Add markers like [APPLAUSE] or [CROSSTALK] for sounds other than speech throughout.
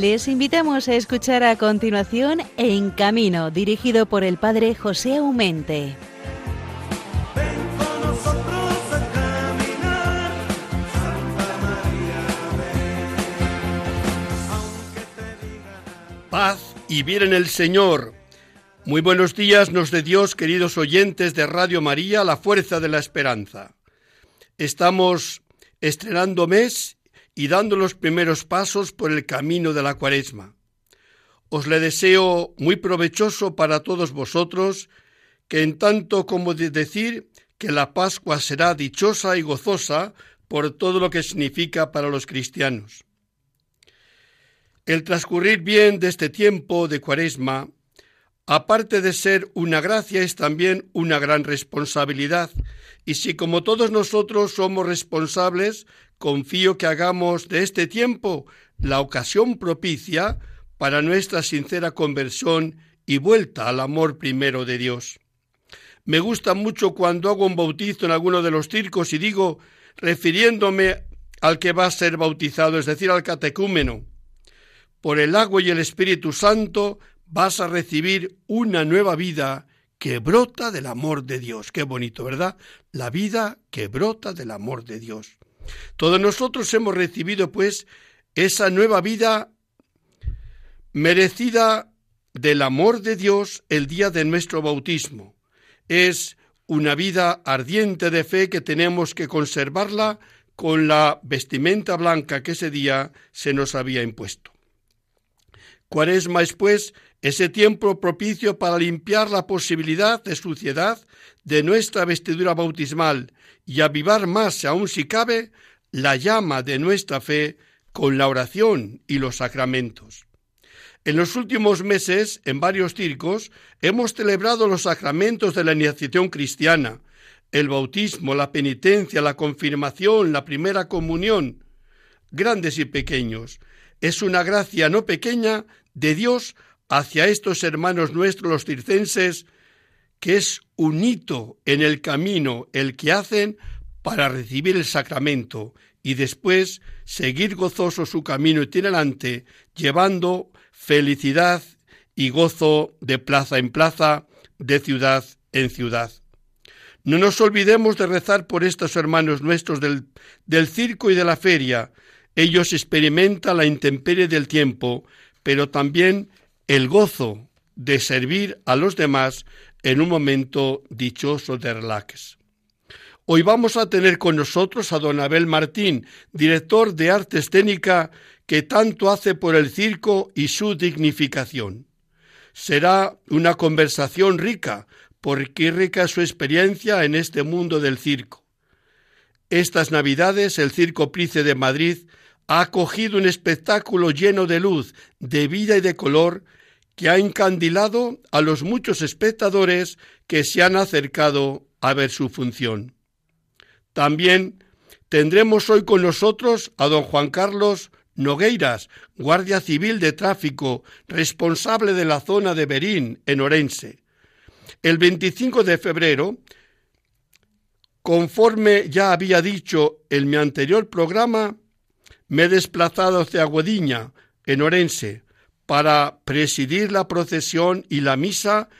Les invitamos a escuchar a continuación En Camino, dirigido por el padre José Aumente. Paz y bien en el Señor. Muy buenos días nos de Dios, queridos oyentes de Radio María, la fuerza de la esperanza. Estamos estrenando mes y dando los primeros pasos por el camino de la cuaresma. Os le deseo muy provechoso para todos vosotros, que en tanto como de decir que la Pascua será dichosa y gozosa por todo lo que significa para los cristianos. El transcurrir bien de este tiempo de cuaresma, aparte de ser una gracia, es también una gran responsabilidad, y si como todos nosotros somos responsables, confío que hagamos de este tiempo la ocasión propicia para nuestra sincera conversión y vuelta al amor primero de Dios. Me gusta mucho cuando hago un bautizo en alguno de los circos y digo, refiriéndome al que va a ser bautizado, es decir, al catecúmeno, por el agua y el Espíritu Santo vas a recibir una nueva vida que brota del amor de Dios. Qué bonito, ¿verdad? La vida que brota del amor de Dios. Todos nosotros hemos recibido, pues, esa nueva vida merecida del amor de Dios el día de nuestro bautismo. Es una vida ardiente de fe que tenemos que conservarla con la vestimenta blanca que ese día se nos había impuesto. Cuaresma es, pues, ese tiempo propicio para limpiar la posibilidad de suciedad de nuestra vestidura bautismal y avivar más, aún si cabe, la llama de nuestra fe con la oración y los sacramentos. En los últimos meses, en varios circos, hemos celebrado los sacramentos de la iniciación cristiana, el bautismo, la penitencia, la confirmación, la primera comunión, grandes y pequeños. Es una gracia no pequeña de Dios hacia estos hermanos nuestros los circenses, que es un hito en el camino el que hacen para recibir el sacramento y después seguir gozoso su camino itinerante, llevando felicidad y gozo de plaza en plaza, de ciudad en ciudad. No nos olvidemos de rezar por estos hermanos nuestros del, del circo y de la feria. Ellos experimentan la intemperie del tiempo, pero también el gozo de servir a los demás en un momento dichoso de relax. Hoy vamos a tener con nosotros a don Abel Martín, director de arte escénica que tanto hace por el circo y su dignificación. Será una conversación rica, porque rica su experiencia en este mundo del circo. Estas Navidades el Circo Price de Madrid ha acogido un espectáculo lleno de luz, de vida y de color que ha encandilado a los muchos espectadores que se han acercado a ver su función. También tendremos hoy con nosotros a don Juan Carlos Nogueiras, guardia civil de tráfico, responsable de la zona de Berín, en Orense. El 25 de febrero, conforme ya había dicho en mi anterior programa, me he desplazado hacia Aguadiña, en Orense, para presidir la procesión y la misa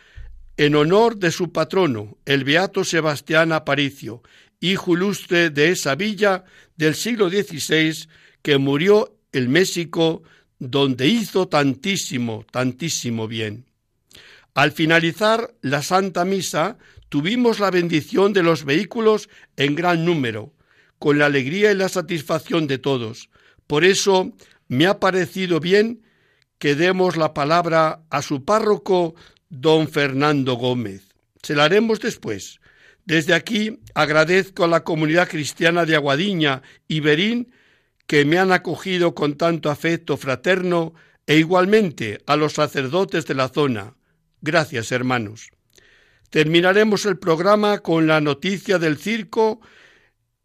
en honor de su patrono, el beato Sebastián Aparicio, hijo ilustre de esa villa del siglo XVI que murió en México, donde hizo tantísimo, tantísimo bien. Al finalizar la Santa Misa, tuvimos la bendición de los vehículos en gran número, con la alegría y la satisfacción de todos. Por eso me ha parecido bien que demos la palabra a su párroco, don Fernando Gómez. Se la haremos después. Desde aquí agradezco a la comunidad cristiana de Aguadiña y Berín que me han acogido con tanto afecto fraterno e igualmente a los sacerdotes de la zona. Gracias, hermanos. Terminaremos el programa con la noticia del circo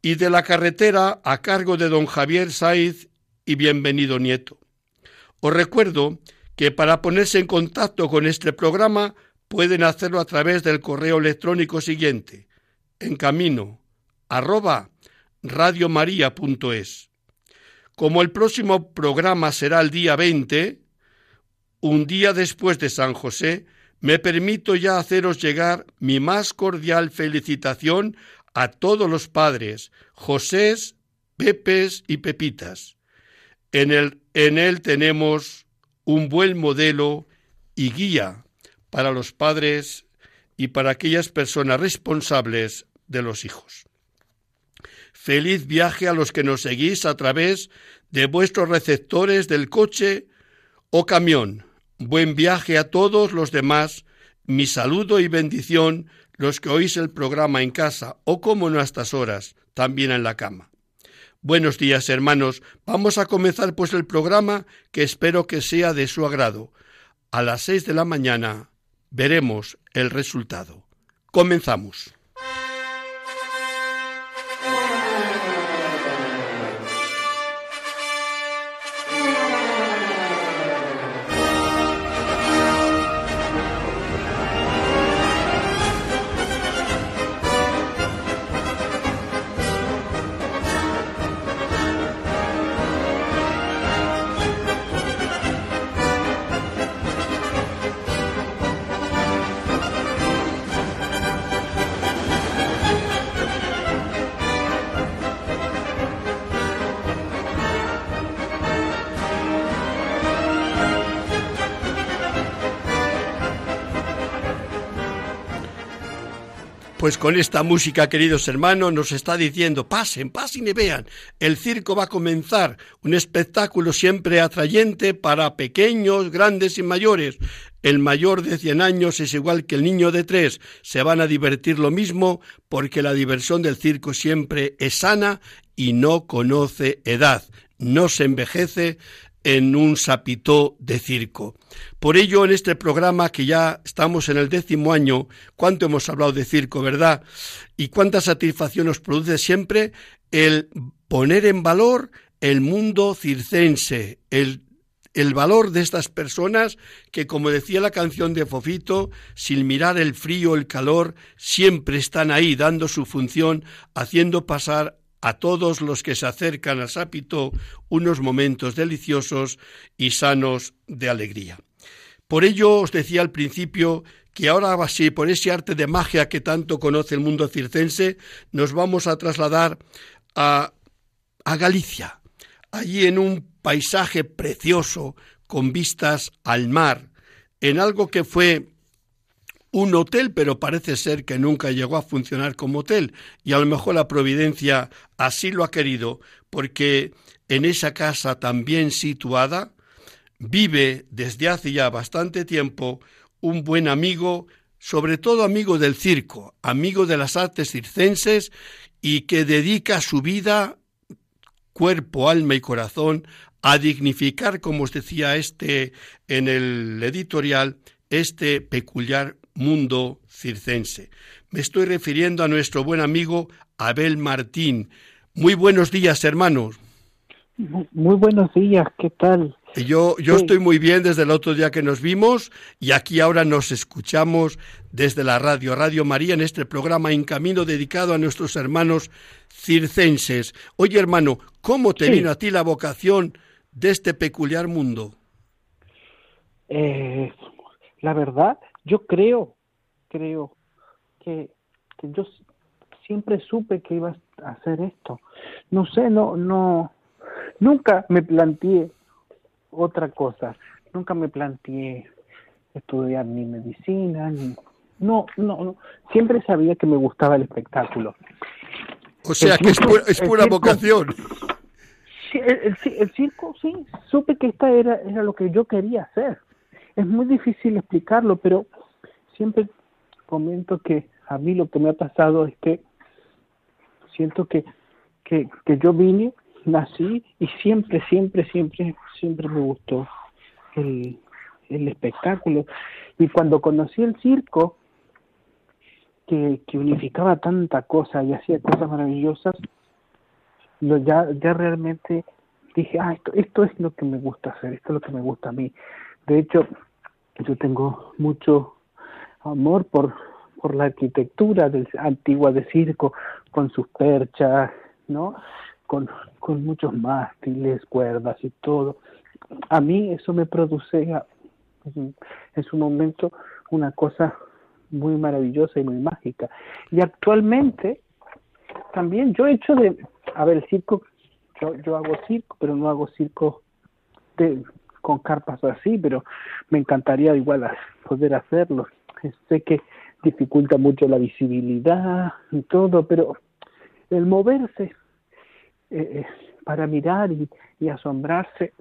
y de la carretera a cargo de don Javier Saiz y bienvenido nieto. Os recuerdo que para ponerse en contacto con este programa pueden hacerlo a través del correo electrónico siguiente, en camino arroba radiomaria.es. Como el próximo programa será el día 20, un día después de San José, me permito ya haceros llegar mi más cordial felicitación a todos los padres, Josés, Pepes y Pepitas. En, el, en él tenemos un buen modelo y guía para los padres y para aquellas personas responsables de los hijos. Feliz viaje a los que nos seguís a través de vuestros receptores del coche o camión. Buen viaje a todos los demás. Mi saludo y bendición los que oís el programa en casa o como en estas horas, también en la cama. Buenos días, hermanos. Vamos a comenzar pues el programa que espero que sea de su agrado. A las seis de la mañana veremos el resultado. Comenzamos. Pues con esta música, queridos hermanos, nos está diciendo, pasen, pasen y vean, el circo va a comenzar, un espectáculo siempre atrayente para pequeños, grandes y mayores. El mayor de 100 años es igual que el niño de tres, se van a divertir lo mismo porque la diversión del circo siempre es sana y no conoce edad, no se envejece, en un sapitó de circo. Por ello, en este programa, que ya estamos en el décimo año, cuánto hemos hablado de circo, ¿verdad? Y cuánta satisfacción nos produce siempre el poner en valor el mundo circense, el, el valor de estas personas que, como decía la canción de Fofito, sin mirar el frío, el calor, siempre están ahí dando su función, haciendo pasar a todos los que se acercan a Sapito unos momentos deliciosos y sanos de alegría. Por ello os decía al principio que ahora así, por ese arte de magia que tanto conoce el mundo circense, nos vamos a trasladar a, a Galicia, allí en un paisaje precioso, con vistas al mar, en algo que fue un hotel, pero parece ser que nunca llegó a funcionar como hotel. Y a lo mejor la providencia así lo ha querido, porque en esa casa tan bien situada vive desde hace ya bastante tiempo un buen amigo, sobre todo amigo del circo, amigo de las artes circenses y que dedica su vida, cuerpo, alma y corazón a dignificar, como os decía este en el editorial, este peculiar mundo circense. Me estoy refiriendo a nuestro buen amigo Abel Martín. Muy buenos días, hermanos. Muy buenos días, ¿qué tal? Yo, yo estoy muy bien desde el otro día que nos vimos y aquí ahora nos escuchamos desde la radio, Radio María, en este programa En Camino dedicado a nuestros hermanos circenses. Oye, hermano, ¿cómo te vino a ti la vocación de este peculiar mundo? Eh, la verdad, yo creo, creo que, yo siempre supe que iba a hacer esto. No sé, no, no, nunca me planteé otra cosa. Nunca me planteé estudiar ni medicina, ni... No, no, no. Siempre sabía que me gustaba el espectáculo. O sea, que es pura, vocación. Sí, el, el, circo, sí. Supe que esta era, era lo que yo quería hacer. Es muy difícil explicarlo, pero siempre comento que a mí lo que me ha pasado es que siento que, que, que yo vine, nací y siempre, siempre, siempre, siempre me gustó el, el espectáculo. Y cuando conocí el circo, que, que unificaba tanta cosa y hacía cosas maravillosas, lo ya, ya realmente dije, ah, esto, esto es lo que me gusta hacer, esto es lo que me gusta a mí. De hecho, yo tengo mucho amor por, por la arquitectura del, antigua de circo, con sus perchas, ¿no? Con, con muchos mástiles, cuerdas y todo. A mí eso me produce en su momento una cosa muy maravillosa y muy mágica. Y actualmente también yo he hecho de, a ver, el circo, yo, yo hago circo, pero no hago circo de, con carpas así, pero me encantaría igual poder hacerlo. Sé que dificulta mucho la visibilidad y todo, pero el moverse eh, eh, para mirar y, asombrarse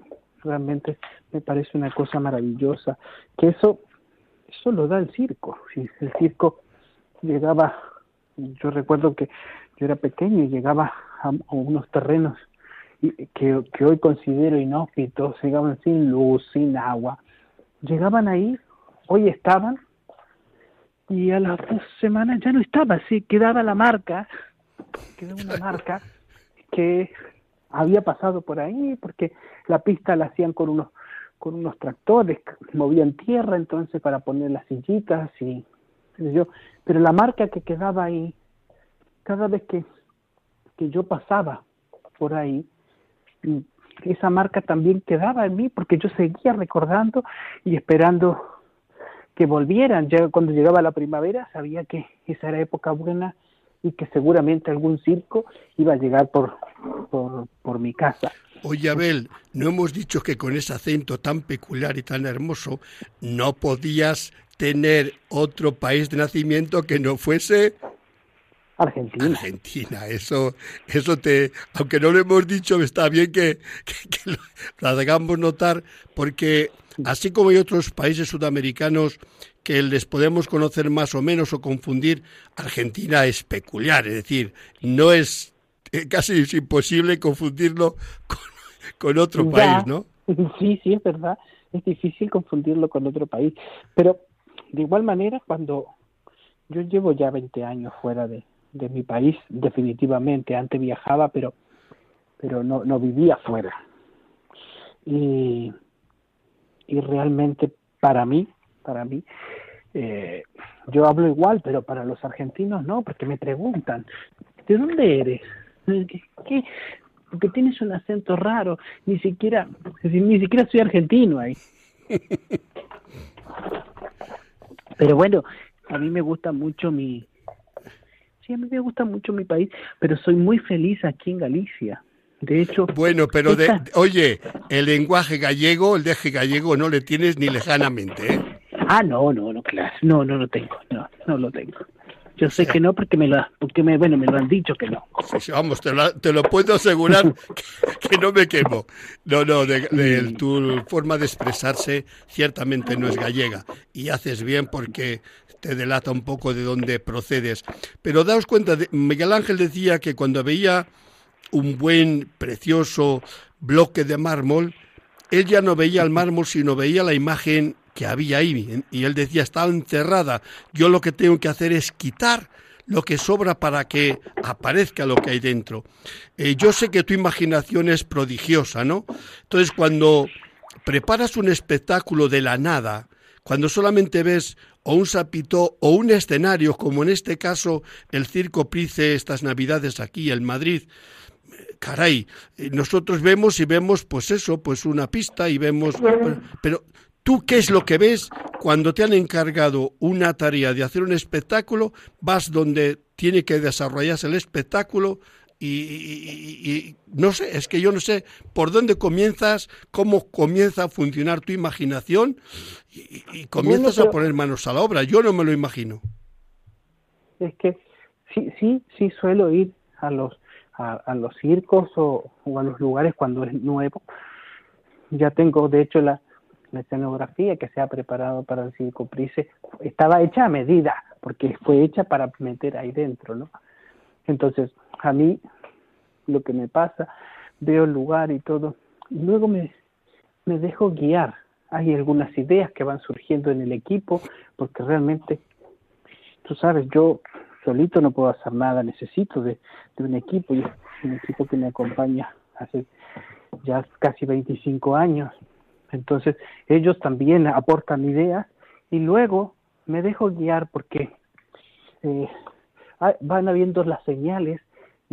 realmente me parece una cosa maravillosa, que eso eso lo da el circo. El circo llegaba, yo recuerdo que yo era pequeño y llegaba a, unos terrenos que, hoy considero inhóspitos, llegaban sin luz, sin agua. Llegaban ahí, hoy estaban, y a las dos semanas ya no estaba, sí, quedaba la marca, quedaba una marca que había pasado por ahí, porque la pista la hacían con unos con unos tractores, movían tierra entonces para poner las sillitas y yo, pero la marca que quedaba ahí, cada vez que, que yo pasaba por ahí, esa marca también quedaba en mí porque yo seguía recordando y esperando que volvieran. Ya cuando llegaba la primavera sabía que esa era época buena y que seguramente algún circo iba a llegar por, por, por mi casa. Oye, Abel, no hemos dicho que con ese acento tan peculiar y tan hermoso no podías tener otro país de nacimiento que no fuese Argentina. Argentina, eso, eso te, aunque no lo hemos dicho, está bien que, lo, hagamos notar, porque así como hay otros países sudamericanos que les podemos conocer más o menos o confundir, Argentina es peculiar, es decir, no es casi imposible confundirlo con con otro país, ¿no? [LAUGHS] Sí, sí, es verdad. Es difícil confundirlo con otro país. Pero de igual manera, cuando yo llevo ya 20 años fuera de, de mi país, definitivamente. Antes viajaba, pero, pero no, no vivía fuera. Y, y realmente para mí, para mí, eh, yo hablo igual, pero para los argentinos no, porque me preguntan, ¿de dónde eres? ¿Qué, porque tienes un acento raro, ni siquiera, ni siquiera soy argentino ahí. [LAUGHS] Pero bueno, a mí me gusta mucho mi, sí, a mí me gusta mucho mi país, pero soy muy feliz aquí en Galicia. De hecho, bueno, pero de, oye, el lenguaje gallego, el deje gallego, no le tienes ni lejanamente, ¿eh? Ah, no, no, no, claro, no, no lo tengo, no, no lo tengo. Yo sé que no porque me lo, porque me, bueno, me lo han dicho que no. vamos, te lo, te lo, puedo asegurar [LAUGHS] que, no me quemo. No, no, de, tu forma de expresarse ciertamente no es gallega y haces bien porque te delata un poco de dónde procedes. Pero daos cuenta, de, Miguel Ángel decía que cuando veía un buen, precioso bloque de mármol, él ya no veía el mármol, sino veía la imagen que había ahí. Y él decía, está encerrada. Yo lo que tengo que hacer es quitar lo que sobra para que aparezca lo que hay dentro. Eh, yo sé que tu imaginación es prodigiosa, ¿no? Entonces, cuando preparas un espectáculo de la nada, cuando solamente ves o un sapito o un escenario, como en este caso el Circo Price estas Navidades aquí en Madrid, caray, nosotros vemos y vemos pues eso, pues una pista y vemos, pero ¿Tú qué es lo que ves cuando te han encargado una tarea de hacer un espectáculo? Vas donde tiene que desarrollarse el espectáculo y, no sé, es que yo no sé por dónde comienzas, cómo comienza a funcionar tu imaginación y, comienzas a poner manos a la obra. Yo no me lo imagino. Es que sí, sí, sí suelo ir a los a, los circos o, o a los lugares cuando es nuevo. Ya tengo, de hecho, la, la escenografía que se ha preparado para el Circo Price estaba hecha a medida, porque fue hecha para meter ahí dentro, ¿no? Entonces, a mí lo que me pasa, veo el lugar y todo, y luego me, me dejo guiar. Hay algunas ideas que van surgiendo en el equipo, porque realmente, tú sabes, yo solito no puedo hacer nada, necesito de, de un equipo, y un equipo que me acompaña hace ya casi 25 años, entonces ellos también aportan ideas y luego me dejo guiar porque eh, van habiendo las señales,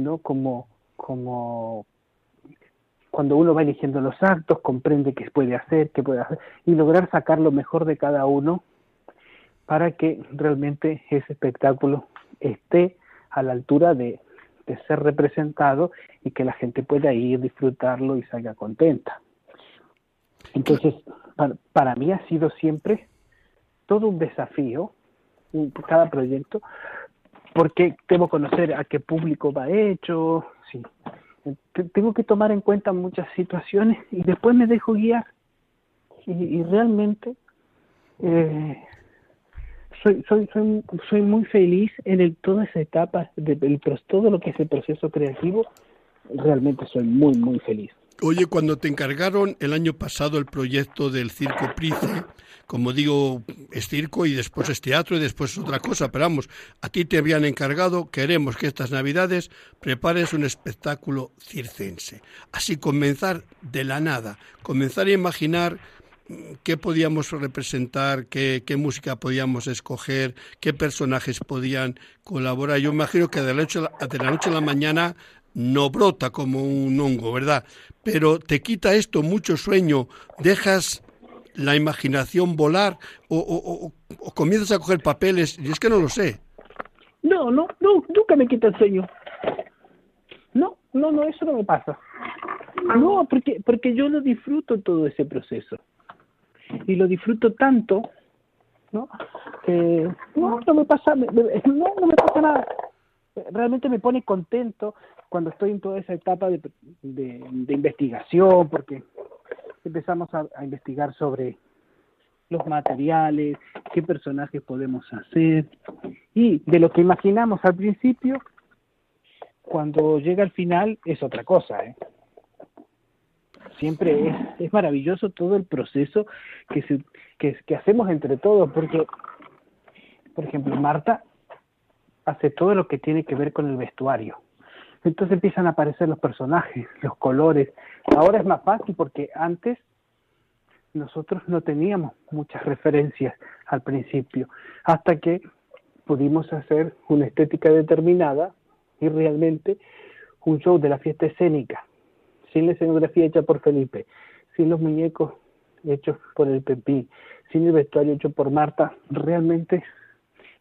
¿no? Como, como cuando uno va eligiendo los actos, comprende qué puede hacer, qué puede hacer, y lograr sacar lo mejor de cada uno para que realmente ese espectáculo esté a la altura de, ser representado y que la gente pueda ir, disfrutarlo y salga contenta. Entonces, para, mí ha sido siempre todo un desafío, cada proyecto, porque debo conocer a qué público va hecho, sí. tengo que tomar en cuenta muchas situaciones y después me dejo guiar. Y, realmente eh, soy, soy, soy, soy muy feliz en el, toda esa etapa, de, todo lo que es el proceso creativo, realmente soy muy, muy feliz. Oye, cuando te encargaron el año pasado el proyecto del Circo Price, como digo, es circo y después es teatro y después es otra cosa, pero vamos, a ti te habían encargado, queremos que estas Navidades prepares un espectáculo circense. Así comenzar de la nada, comenzar a imaginar qué podíamos representar, qué, qué, música podíamos escoger, qué personajes podían colaborar. Yo imagino que de la noche, de la noche a la mañana no brota como un hongo, ¿verdad? Pero te quita esto mucho sueño, dejas la imaginación volar o, comienzas a coger papeles, y es que no lo sé. No, no, no, nunca me quita el sueño. No, no, no, eso no me pasa. No, porque, porque yo lo disfruto todo ese proceso. Y lo disfruto tanto, ¿no? Que no, no me pasa, no, no me pasa nada realmente me pone contento cuando estoy en toda esa etapa de, investigación, porque empezamos a, investigar sobre los materiales, qué personajes podemos hacer, y de lo que imaginamos al principio, cuando llega al final es otra cosa. ¿eh? Siempre es, es, maravilloso todo el proceso que, se, que hacemos entre todos, porque, por ejemplo, Marta hace todo lo que tiene que ver con el vestuario. Entonces empiezan a aparecer los personajes, los colores. Ahora es más fácil porque antes nosotros no teníamos muchas referencias al principio, hasta que pudimos hacer una estética determinada y realmente un show de la fiesta escénica, sin la escenografía hecha por Felipe, sin los muñecos hechos por el Pepín, sin el vestuario hecho por Marta, realmente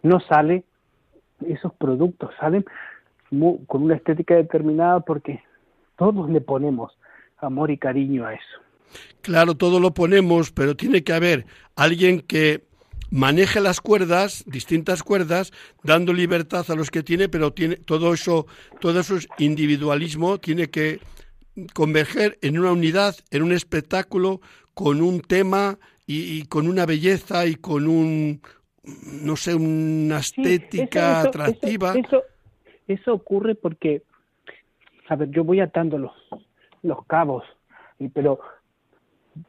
no sale esos productos salen con una estética determinada porque todos le ponemos amor y cariño a eso. Claro, todo lo ponemos, pero tiene que haber alguien que maneje las cuerdas, distintas cuerdas, dando libertad a los que tiene, pero tiene todo eso, todo eso es individualismo, tiene que converger en una unidad, en un espectáculo, con un tema y con una belleza y con un, no sé, una estética atractiva. Eso, eso, ocurre porque, a ver, yo voy atando los, los cabos, y, pero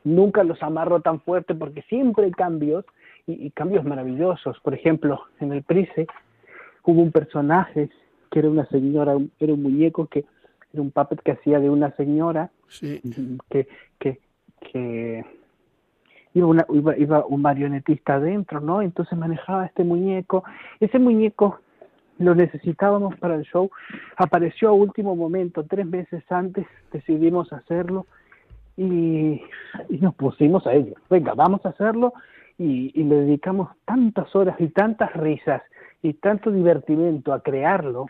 nunca los amarro tan fuerte porque siempre hay cambios y, cambios maravillosos. Por ejemplo, en el Price hubo un personaje que era una señora, era un muñeco que era un puppet que hacía de una señora que, que, que iba, iba, un marionetista adentro, ¿no? Entonces manejaba este muñeco. Ese muñeco lo necesitábamos para el show. Apareció a último momento, tres meses antes decidimos hacerlo y, nos pusimos a ello. Venga, vamos a hacerlo y, y, le dedicamos tantas horas y tantas risas y tanto divertimento a crearlo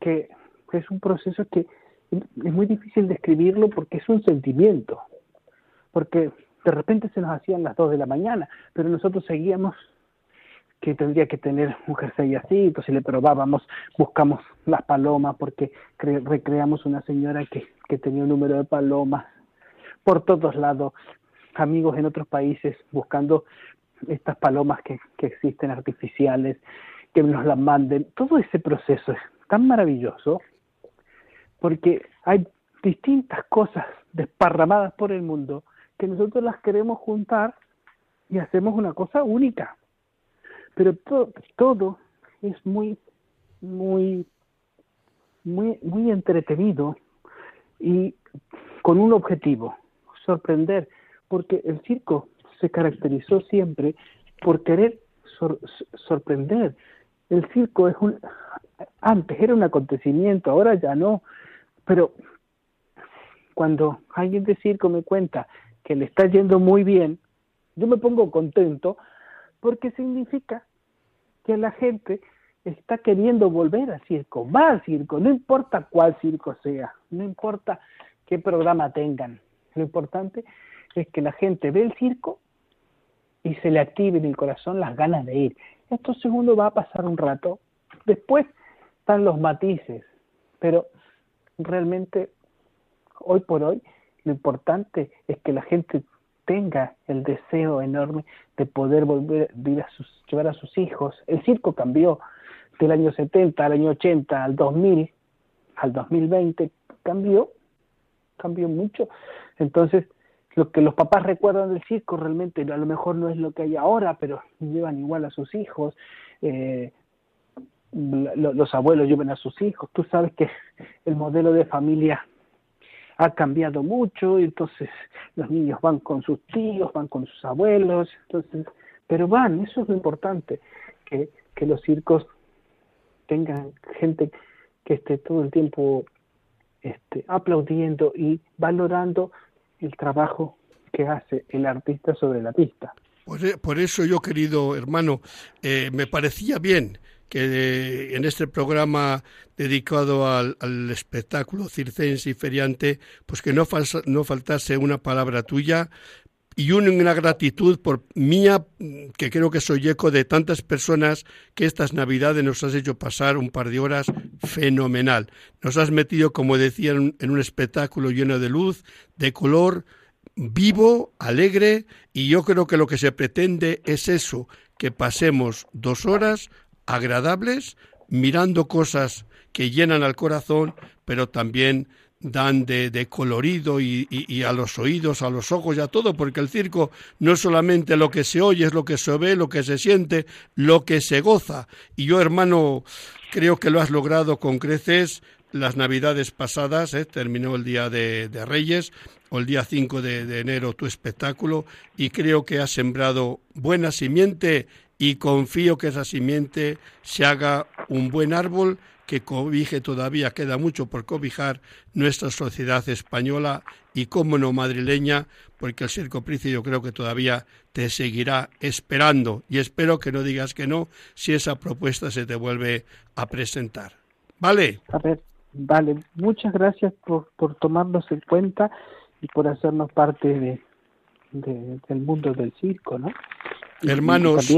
que es un proceso que es muy difícil describirlo porque es un sentimiento. Porque de repente se nos hacían las 2 de la mañana, pero nosotros seguíamos que tendría que tener un jersey así, entonces le probábamos, buscamos las palomas porque recreamos una señora que, tenía un número de palomas por todos lados, amigos en otros países buscando estas palomas que, que existen artificiales, que nos las manden, todo ese proceso es tan maravilloso porque hay distintas cosas desparramadas por el mundo que nosotros las queremos juntar y hacemos una cosa única. Pero todo, todo es muy, muy, muy, muy entretenido y con un objetivo, sorprender, porque el circo se caracterizó siempre por querer sorprender. El circo es un, antes era un acontecimiento, ahora ya no, pero cuando alguien de circo me cuenta que le está yendo muy bien, yo me pongo contento porque significa que la gente está queriendo volver al circo, va al circo, no importa cuál circo sea, no importa qué programa tengan, lo importante es que la gente ve el circo y se le active en el corazón las ganas de ir. Esto segundo va a pasar un rato, después están los matices, pero realmente hoy por hoy lo importante es que la gente tenga el deseo enorme de poder volver a sus, llevar a sus hijos. El circo cambió del año 70 al año 80 al 2000 al 2020 cambió, cambió mucho. Entonces, lo que los papás recuerdan del circo realmente a lo mejor no es lo que hay ahora, pero llevan igual a sus hijos, eh, los abuelos llevan a sus hijos. Tú sabes que el modelo de familia ha cambiado mucho, y entonces los niños van con sus tíos, van con sus abuelos, entonces, pero van, eso es lo importante, que, que los circos tengan gente que esté todo el tiempo este, aplaudiendo y valorando el trabajo que hace el artista sobre la pista. Por, e, eso yo, querido hermano, eh, me parecía bien que en este programa dedicado al, espectáculo circense y feriante, pues que no, no faltase una palabra tuya y una gratitud por mía, que creo que soy eco de tantas personas que estas navidades nos has hecho pasar un par de horas fenomenal. Nos has metido, como decían, en un espectáculo lleno de luz, de color, vivo, alegre, y yo creo que lo que se pretende es eso, que pasemos dos horas agradables, mirando cosas que llenan al corazón, pero también dan de, colorido y, a los oídos, a los ojos y a todo, porque el circo no es solamente lo que se oye, es lo que se ve, lo que se siente, lo que se goza. Y yo, hermano, creo que lo has logrado con creces. Las navidades pasadas, ¿eh? terminó el Día de, Reyes, o el día 5 de, de enero tu espectáculo, y creo que has sembrado buena simiente y confío que esa simiente se haga un buen árbol que cobije todavía, queda mucho por cobijar nuestra sociedad española y, como no, madrileña, porque el Circo Price yo creo que todavía te seguirá esperando y espero que no digas que no si esa propuesta se te vuelve a presentar. ¿Vale? A ver, vale. Muchas gracias por, por tomarnos en cuenta y por hacernos parte de, del mundo del circo, ¿no? Hermanos,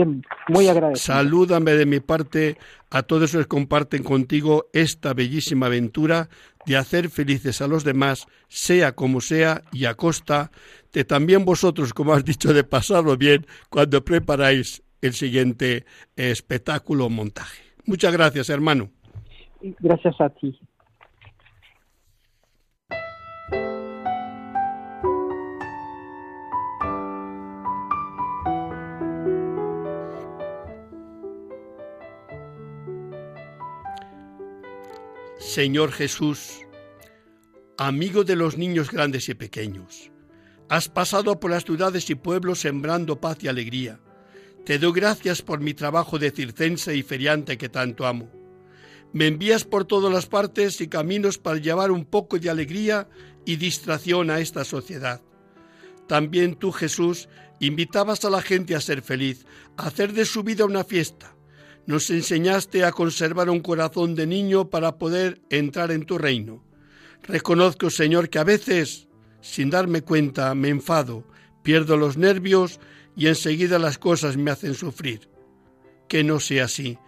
muy salúdame de mi parte a todos los que comparten contigo esta bellísima aventura de hacer felices a los demás, sea como sea, y a costa de también vosotros, como has dicho, de pasarlo bien cuando preparáis el siguiente espectáculo o montaje. Muchas gracias, hermano. Gracias a ti. Señor Jesús, amigo de los niños grandes y pequeños, has pasado por las ciudades y pueblos sembrando paz y alegría. Te doy gracias por mi trabajo de circense y feriante que tanto amo. Me envías por todas las partes y caminos para llevar un poco de alegría y distracción a esta sociedad. También tú, Jesús, invitabas a la gente a ser feliz, a hacer de su vida una fiesta nos enseñaste a conservar un corazón de niño para poder entrar en tu reino. Reconozco, Señor, que a veces, sin darme cuenta, me enfado, pierdo los nervios y enseguida las cosas me hacen sufrir. Que no sea así.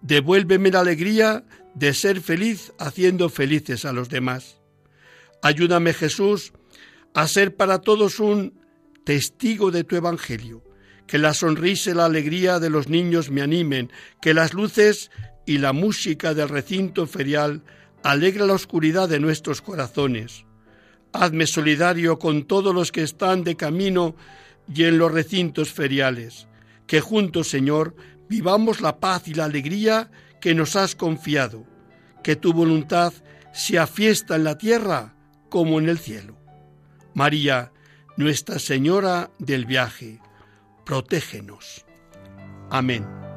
Devuélveme la alegría de ser feliz haciendo felices a los demás. Ayúdame, Jesús, a ser para todos un testigo de tu Evangelio que la sonrisa y la alegría de los niños me animen, que las luces y la música del recinto ferial alegra la oscuridad de nuestros corazones. Hazme solidario con todos los que están de camino y en los recintos feriales, que juntos, Señor, vivamos la paz y la alegría que nos has confiado, que tu voluntad sea fiesta en la tierra como en el cielo. María, Nuestra Señora del viaje, protégenos. Amén.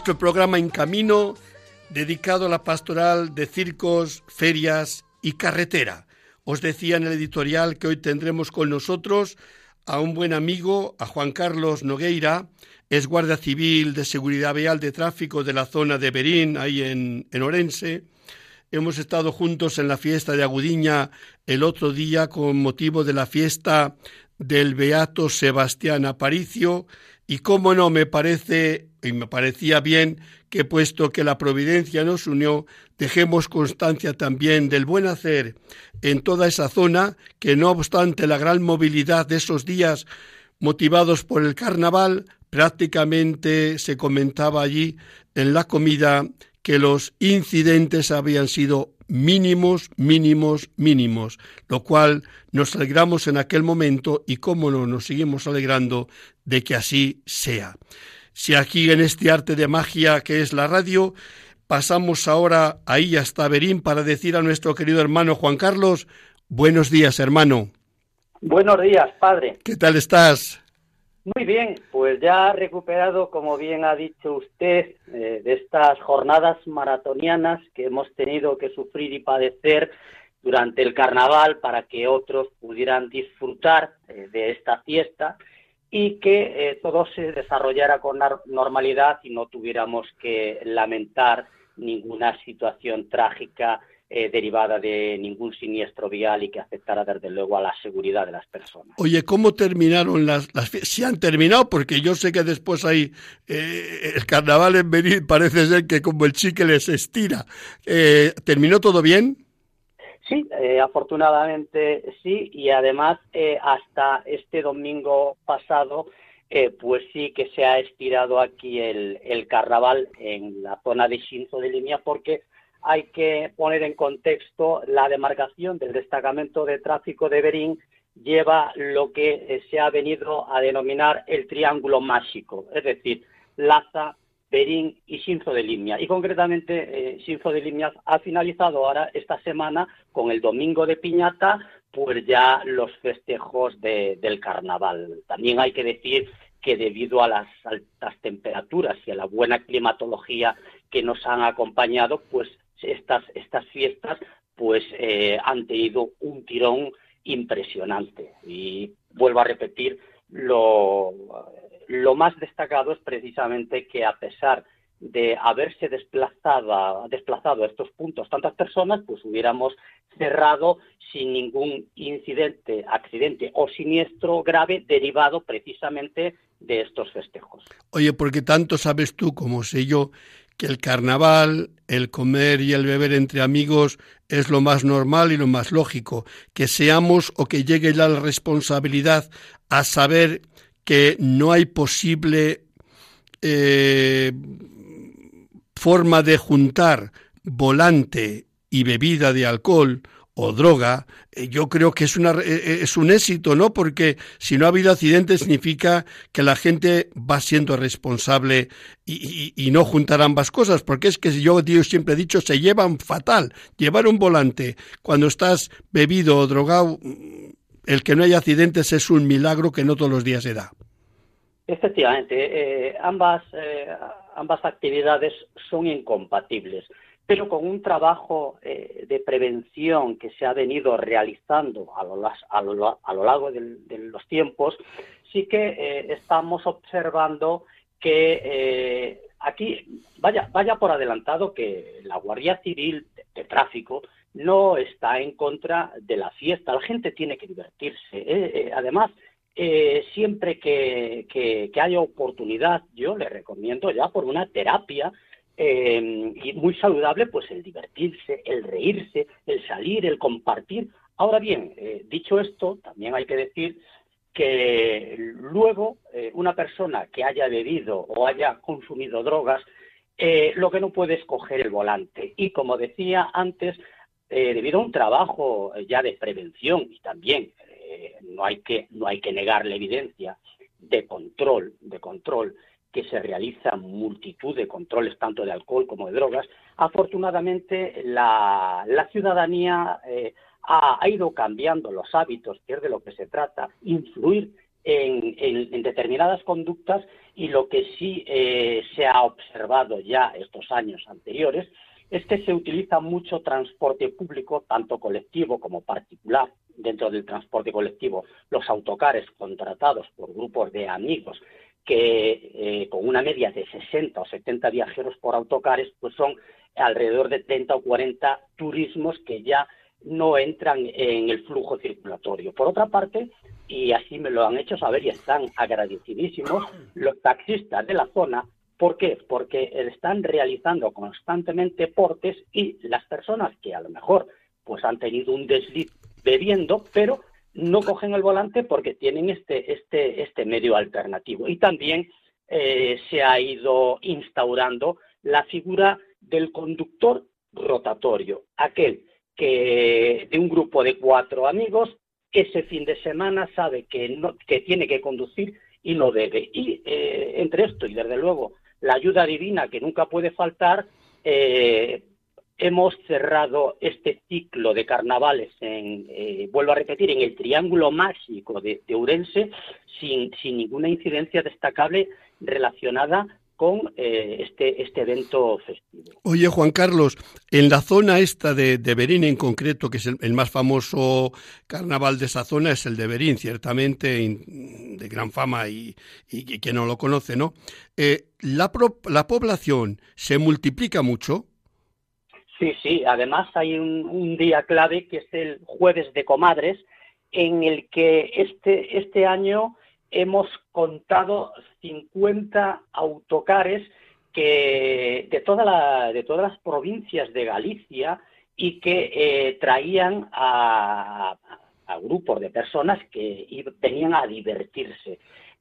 Nuestro programa En Camino dedicado a la pastoral de circos, ferias y carretera. Os decía en el editorial que hoy tendremos con nosotros a un buen amigo, a Juan Carlos Nogueira, es guardia civil de seguridad vial de tráfico de la zona de Berín, ahí en, en Orense. Hemos estado juntos en la fiesta de Agudiña el otro día con motivo de la fiesta del Beato Sebastián Aparicio y cómo no me parece y me parecía bien que puesto que la providencia nos unió, dejemos constancia también del buen hacer en toda esa zona, que no obstante la gran movilidad de esos días motivados por el carnaval, prácticamente se comentaba allí en la comida que los incidentes habían sido mínimos, mínimos, mínimos, lo cual nos alegramos en aquel momento y cómo no nos seguimos alegrando de que así sea. Si aquí en este arte de magia que es la radio, pasamos ahora ahí hasta Berín para decir a nuestro querido hermano Juan Carlos, buenos días hermano. Buenos días, padre. ¿Qué tal estás? Muy bien, pues ya recuperado, como bien ha dicho usted, eh, de estas jornadas maratonianas que hemos tenido que sufrir y padecer durante el carnaval para que otros pudieran disfrutar eh, de esta fiesta y que eh, todo se desarrollara con normalidad y no tuviéramos que lamentar ninguna situación trágica eh, derivada de ningún siniestro vial y que afectara desde luego a la seguridad de las personas. Oye, ¿cómo terminaron las, las Si han terminado, porque yo sé que después hay eh, el carnaval en venir parece ser que como el chique les estira. ¿Terminó todo bien? Sí, eh, afortunadamente sí, y además eh, hasta este domingo pasado, eh, pues sí que se ha estirado aquí el, el, carnaval en la zona de Shinzo de línea, porque hay que poner en contexto la demarcación del destacamento de tráfico de Berín lleva lo que se ha venido a denominar el triángulo mágico, es decir, Laza, Berín y Sinzo de Limia. Y concretamente, eh, de Limia ha finalizado ahora esta semana con el domingo de Piñata, pues ya los festejos del carnaval. También hay que decir que debido a las altas temperaturas y a la buena climatología que nos han acompañado, pues estas, estas fiestas pues eh, han tenido un tirón impresionante. Y vuelvo a repetir, lo, lo más destacado es precisamente que a pesar de haberse desplazado, desplazado a estos puntos tantas personas, pues hubiéramos cerrado sin ningún incidente, accidente o siniestro grave derivado precisamente de estos festejos. Oye, porque tanto sabes tú como sé yo que el carnaval, el comer y el beber entre amigos es lo más normal y lo más lógico, que seamos o que llegue la responsabilidad a saber que no hay posible eh, forma de juntar volante y bebida de alcohol o droga, eh, yo creo que es, una, eh, es un éxito, ¿no? Porque si no ha habido accidentes significa que la gente va siendo responsable y, no juntar ambas cosas, porque es que yo siempre he dicho, se llevan fatal. Llevar un volante cuando estás bebido o drogado el que no haya accidentes es un milagro que no todos los días se da. Efectivamente, eh, ambas, eh, ambas actividades son incompatibles, pero con un trabajo eh, de prevención que se ha venido realizando a lo, a lo, a lo largo de, los tiempos, sí que estamos observando que aquí, vaya, vaya por adelantado que la Guardia Civil de Tráfico no está en contra de la fiesta. La gente tiene que divertirse. Eh, eh, además, eh, siempre que, que, haya oportunidad, yo le recomiendo ya por una terapia y muy saludable, pues el divertirse, el reírse, el salir, el compartir. Ahora bien, dicho esto, también hay que decir que luego una persona que haya bebido o haya consumido drogas, lo que no puede es coger el volante. Y como decía antes, eh, debido a un trabajo ya de prevención y también eh, no hay que no hay que negar la evidencia de control de control que se realiza multitud de controles tanto de alcohol como de drogas afortunadamente la, ciudadanía eh, ha, ido cambiando los hábitos que es de lo que se trata influir en, determinadas conductas y lo que sí eh, se ha observado ya estos años anteriores es que se utiliza mucho transporte público, tanto colectivo como particular. Dentro del transporte colectivo, los autocares contratados por grupos de amigos que eh, con una media de 60 o 70 viajeros por autocares, pues son alrededor de 30 o 40 turismos que ya no entran en el flujo circulatorio. Por otra parte, y así me lo han hecho saber y están agradecidísimos, los taxistas de la zona, ¿por qué? Porque están realizando constantemente portes y las personas que a lo mejor pues han tenido un desliz bebiendo, pero no cogen el volante porque tienen este, este, este medio alternativo. Y también eh, se ha ido instaurando la figura del conductor rotatorio, aquel que de un grupo de cuatro amigos ese fin de semana sabe que, no, que tiene que conducir y lo debe. Y eh, entre esto y desde luego la ayuda divina que nunca puede faltar, eh, hemos cerrado este ciclo de carnavales, en, eh, vuelvo a repetir, en el triángulo mágico de, de Urense, sin, sin ninguna incidencia destacable relacionada con eh, este, este evento festivo. Oye, Juan Carlos, en la zona esta de, de Berín en concreto, que es el, más famoso carnaval de esa zona, es el de Berín, ciertamente de gran fama y, y, quien no lo conoce, ¿no? Eh, la, ¿La población se multiplica mucho? Sí, sí, además hay un, un día clave que es el jueves de comadres, en el que este, este año hemos contado 50 autocares de, toda la, de todas las provincias de Galicia y que eh, traían a, grupos de personas que venían a divertirse.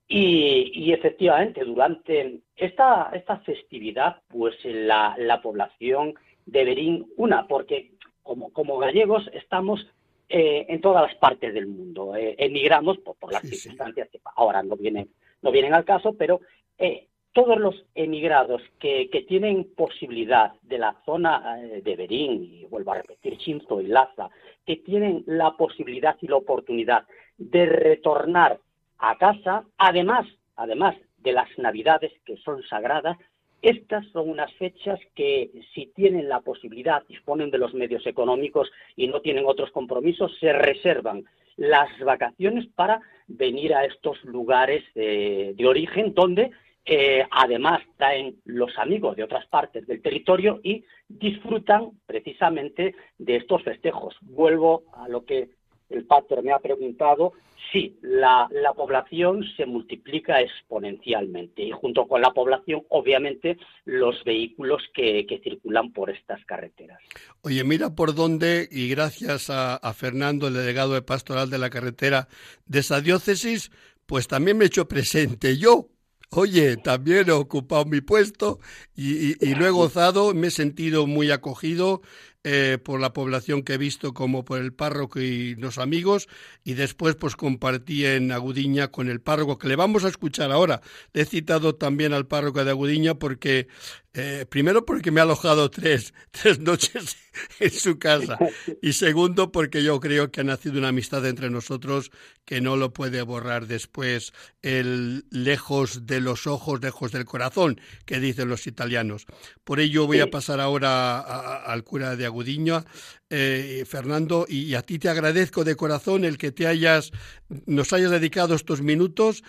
Y, efectivamente, durante esta, festividad, pues la, la población de Berín, una, porque como gallegos estamos eh, en todas las partes del mundo. Eh, emigramos por, las circunstancias que ahora no vienen, no vienen al caso, pero eh, todos los emigrados que, que, tienen posibilidad de la zona de Berín, y vuelvo a repetir, Chinzo y Laza, que tienen la posibilidad y la oportunidad de retornar a casa, además, además de las navidades que son sagradas, estas son unas fechas que si tienen la posibilidad, disponen de los medios económicos y no tienen otros compromisos, se reservan las vacaciones para venir a estos lugares de, origen donde eh, además traen los amigos de otras partes del territorio y disfrutan precisamente de estos festejos. Vuelvo a lo que el Pater me ha preguntado, sí, la, población se multiplica exponencialmente y junto con la población, obviamente, los vehículos que, circulan por estas carreteras. Oye, mira por dónde, y gracias a, Fernando, el delegado de pastoral de la carretera de esa diócesis, pues también me he hecho presente yo. Oye, también he ocupado mi puesto y, y lo he gozado, me he sentido muy acogido eh, por la población que he visto como por el párroco y los amigos y después pues compartí en Agudiña con el párroco que le vamos a escuchar ahora. he citado también al párroco de Agudiña porque eh, primero porque me ha alojado tres, [LAUGHS] tres noches en su casa [LAUGHS] y segundo porque yo creo que ha nacido una amistad entre nosotros que no lo puede borrar después el lejos de los ojos, lejos del corazón, que dicen los italianos. Por ello voy a pasar ahora al cura de Agudiña, eh, Fernando, y, a ti te agradezco de corazón el que te hayas, nos hayas dedicado estos minutos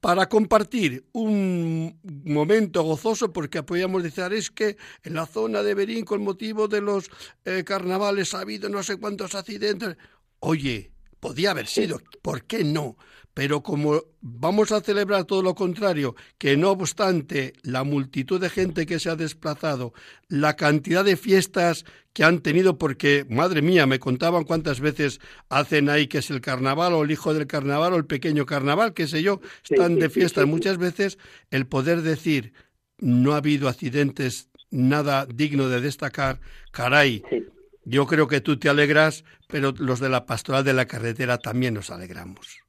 para compartir un momento gozoso, porque podríamos decir, es que en la zona de Berín, con motivo de los eh, carnavales, ha habido no sé cuántos accidentes. Oye, podía haber sido, ¿por qué no? Pero como vamos a celebrar todo lo contrario, que no obstante la multitud de gente que se ha desplazado, la cantidad de fiestas que han tenido, porque, madre mía, me contaban cuántas veces hacen ahí que es el carnaval o el hijo del carnaval o el pequeño carnaval, qué sé yo, están de fiestas muchas veces, el poder decir no ha habido accidentes, nada digno de destacar, caray, yo creo que tú te alegras, pero los de la pastoral de la carretera también nos alegramos.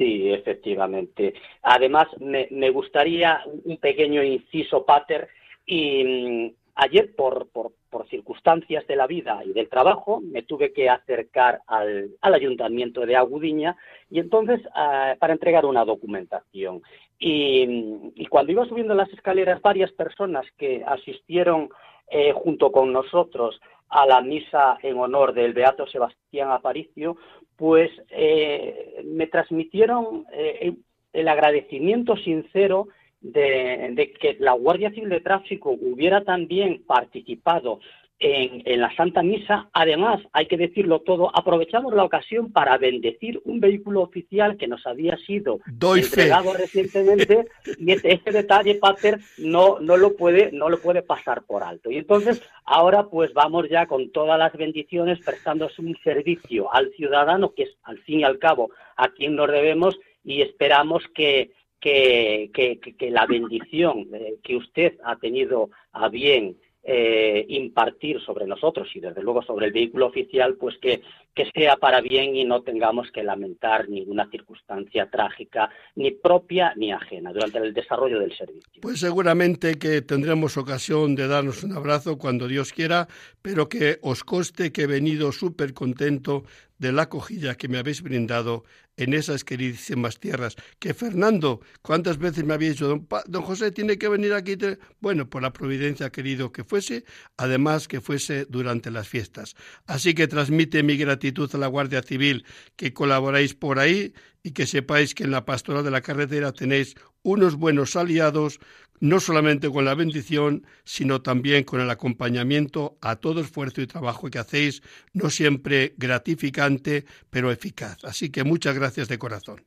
Sí, efectivamente. Además, me, gustaría un pequeño inciso, Pater, y mm, ayer por, por, circunstancias de la vida y del trabajo, me tuve que acercar al, ayuntamiento de Agudiña y entonces ah, para entregar una documentación. Y, cuando iba subiendo las escaleras, varias personas que asistieron eh, junto con nosotros a la misa en honor del Beato Sebastián Aparicio, pues eh, me transmitieron eh, el agradecimiento sincero de, que la Guardia Civil de Tráfico hubiera también participado en, la Santa Misa. Además, hay que decirlo todo, aprovechamos la ocasión para bendecir un vehículo oficial que nos había sido entregado recientemente [LAUGHS] y este, este, detalle, Pater, no, no, lo puede, no lo puede pasar por alto. Y entonces, ahora pues vamos ya con todas las bendiciones prestándose un servicio al ciudadano, que es al fin y al cabo a quien nos debemos, y esperamos que, que, que, la bendición eh, que usted ha tenido a bien eh, impartir sobre nosotros y desde luego sobre el vehículo oficial, pues que, que sea para bien y no tengamos que lamentar ninguna circunstancia trágica, ni propia ni ajena, durante el desarrollo del servicio. Pues seguramente que tendremos ocasión de darnos un abrazo cuando Dios quiera, pero que os coste que he venido súper contento de la acogida que me habéis brindado en esas queridísimas tierras. Que Fernando, ¿cuántas veces me habéis dicho, don, José tiene que venir aquí? Bueno, por la providencia querido que fuese, además que fuese durante las fiestas. Así que transmite mi gratitud a la Guardia Civil que colaboráis por ahí y que sepáis que en la pastoral de la carretera tenéis unos buenos aliados no solamente con la bendición, sino también con el acompañamiento a todo esfuerzo y trabajo que hacéis, no siempre gratificante, pero eficaz. Así que muchas gracias de corazón.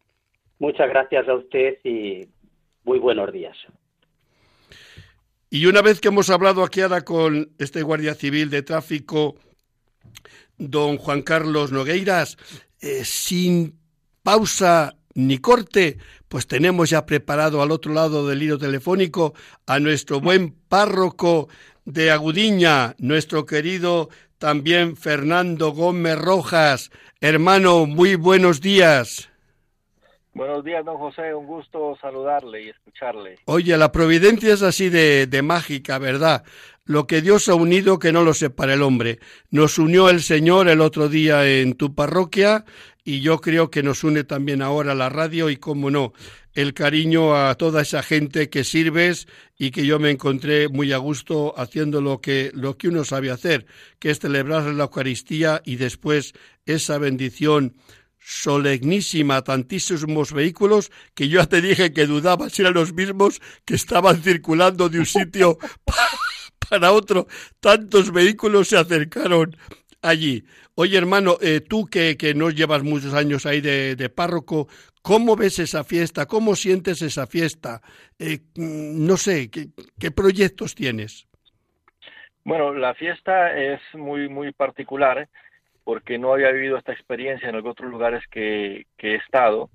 Muchas gracias a usted y muy buenos días. Y una vez que hemos hablado aquí ahora con este guardia civil de tráfico, don Juan Carlos Nogueiras, eh, sin pausa ni corte, pues tenemos ya preparado al otro lado del hilo telefónico a nuestro buen párroco de Agudiña, nuestro querido también Fernando Gómez Rojas. Hermano, muy buenos días. Buenos días, don José. Un gusto saludarle y escucharle. Oye, la providencia es así de, de mágica, ¿verdad? Lo que Dios ha unido, que no lo separa el hombre. Nos unió el Señor el otro día en tu parroquia y yo creo que nos une también ahora la radio y, cómo no, el cariño a toda esa gente que sirves y que yo me encontré muy a gusto haciendo lo que, lo que uno sabe hacer, que es celebrar la Eucaristía y después esa bendición solemnísima tantísimos vehículos que yo ya te dije que dudaba si eran los mismos que estaban circulando de un sitio [LAUGHS] para otro. Tantos vehículos se acercaron allí. Oye, hermano, eh, tú que, que, no llevas muchos años ahí de, párroco, ¿cómo ves esa fiesta? ¿Cómo sientes esa fiesta? Eh, mm, no sé, ¿qué, proyectos tienes? Bueno, la fiesta es muy, muy particular porque no había vivido esta experiencia en otros lugares que, que he estado.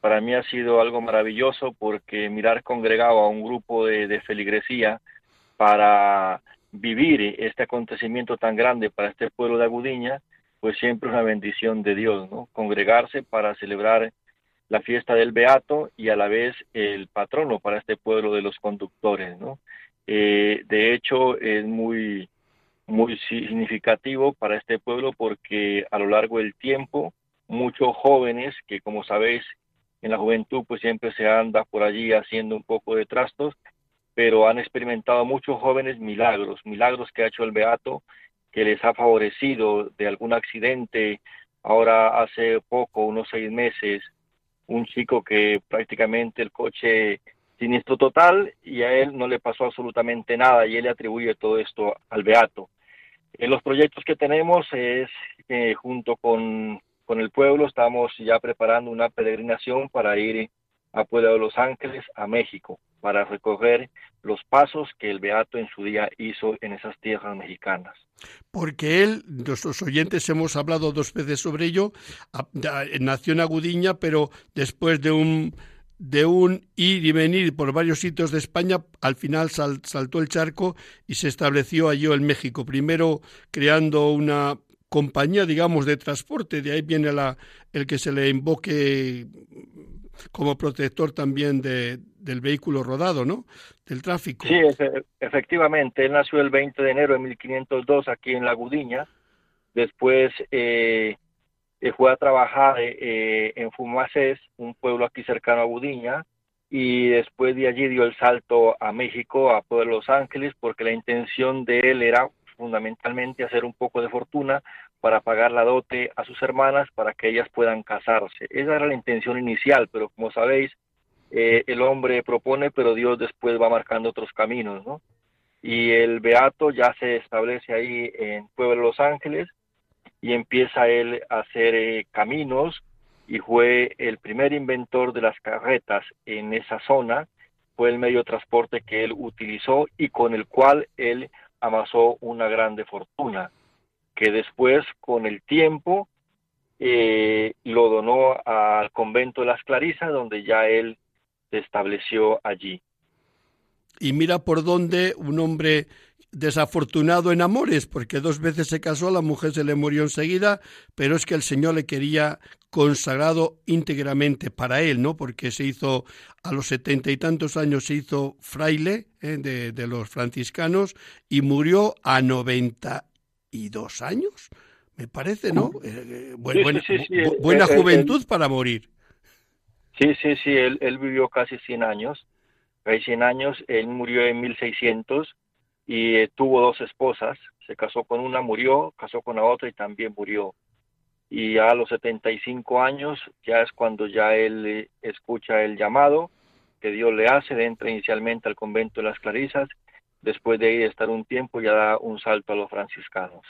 Para mí ha sido algo maravilloso porque mirar congregado a un grupo de, de feligresía para vivir este acontecimiento tan grande para este pueblo de Agudiña, pues siempre es una bendición de Dios, ¿no? Congregarse para celebrar la fiesta del Beato y a la vez el patrono para este pueblo de los conductores, ¿no? Eh, de hecho, es muy, muy significativo para este pueblo porque a lo largo del tiempo, muchos jóvenes que, como sabéis, en la juventud pues siempre se anda por allí haciendo un poco de trastos, pero han experimentado muchos jóvenes milagros, milagros que ha hecho el Beato, que les ha favorecido de algún accidente. Ahora hace poco, unos seis meses, un chico que prácticamente el coche siniestro total y a él no le pasó absolutamente nada y él le atribuye todo esto al Beato. En los proyectos que tenemos es que junto con, con el pueblo estamos ya preparando una peregrinación para ir a Puebla de Los Ángeles, a México para recoger los pasos que el Beato en su día hizo en esas tierras mexicanas. Porque él, nuestros oyentes hemos hablado dos veces sobre ello, nació en Agudiña, pero después de un de un ir y venir por varios sitios de España, al final saltó el charco y se estableció allí en México, primero creando una compañía, digamos, de transporte, de ahí viene la, el que se le invoque como protector también de, del vehículo rodado, ¿no? Del tráfico. Sí, efectivamente. Él nació el 20 de enero de 1502 aquí en La Gudiña. Después eh, eh, fue a trabajar eh, en Fumacés, un pueblo aquí cercano a Gudiña, y después de allí dio el salto a México, a Pueblo Los Ángeles, porque la intención de él era fundamentalmente hacer un poco de fortuna para pagar la dote a sus hermanas para que ellas puedan casarse. Esa era la intención inicial, pero como sabéis, eh, el hombre propone, pero Dios después va marcando otros caminos, ¿no? Y el Beato ya se establece ahí en Pueblo Los Ángeles y empieza él a hacer eh, caminos y fue el primer inventor de las carretas en esa zona, fue el medio de transporte que él utilizó y con el cual él amasó una grande fortuna, que después con el tiempo eh, lo donó al convento de las Clarisas, donde ya él estableció allí. Y mira por dónde un hombre desafortunado en amores, porque dos veces se casó, la mujer se le murió enseguida, pero es que el Señor le quería consagrado íntegramente para él, ¿no? Porque se hizo a los setenta y tantos años, se hizo fraile ¿eh? de, los franciscanos y murió a noventa y dos años, me parece, ¿no? Eh, buena, juventud para morir. Sí, sí, sí, él, él vivió casi 100 años, hay 100 años, él murió en 1600 y eh, tuvo dos esposas, se casó con una, murió, casó con la otra y también murió. Y a los 75 años ya es cuando ya él eh, escucha el llamado que Dios le hace, entra inicialmente al convento de las Clarisas, después de ahí estar un tiempo ya da un salto a los franciscanos.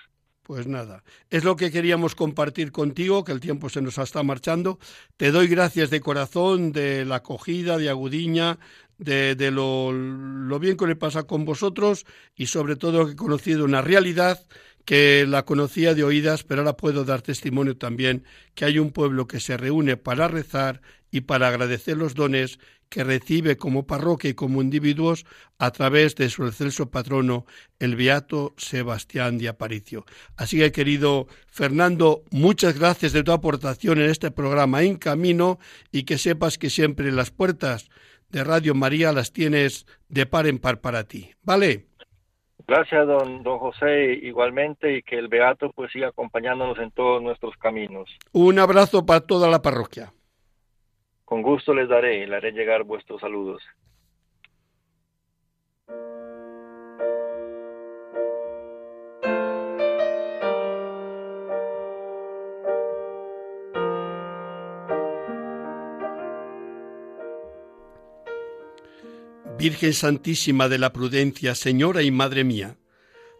Pues nada, es lo que queríamos compartir contigo, que el tiempo se nos está marchando. Te doy gracias de corazón de la acogida, de Agudiña, de, lo, lo, bien que le pasa con vosotros y sobre todo que he conocido una realidad que la conocía de oídas, pero ahora puedo dar testimonio también que hay un pueblo que se reúne para rezar y para agradecer los dones que recibe como parroquia y como individuos a través de su excelso patrono, el beato Sebastián de Aparicio. Así que, querido Fernando, muchas gracias de tu aportación en este programa En Camino y que sepas que siempre las puertas de Radio María las tienes de par en par para ti. ¿Vale? Gracias, don, don José, igualmente, y que el Beato pues siga acompañándonos en todos nuestros caminos. Un abrazo para toda la parroquia. Con gusto les daré, le haré llegar vuestros saludos. Virgen Santísima de la Prudencia, Señora y Madre mía,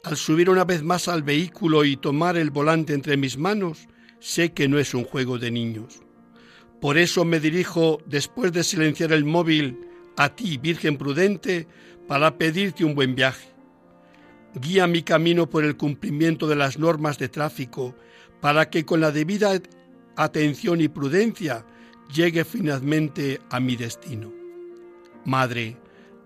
al subir una vez más al vehículo y tomar el volante entre mis manos, sé que no es un juego de niños. Por eso me dirijo, después de silenciar el móvil, a ti, Virgen prudente, para pedirte un buen viaje. Guía mi camino por el cumplimiento de las normas de tráfico, para que con la debida atención y prudencia llegue finalmente a mi destino. Madre,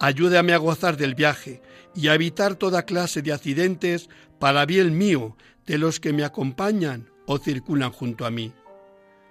Ayúdame a gozar del viaje y a evitar toda clase de accidentes para bien mío, de los que me acompañan o circulan junto a mí.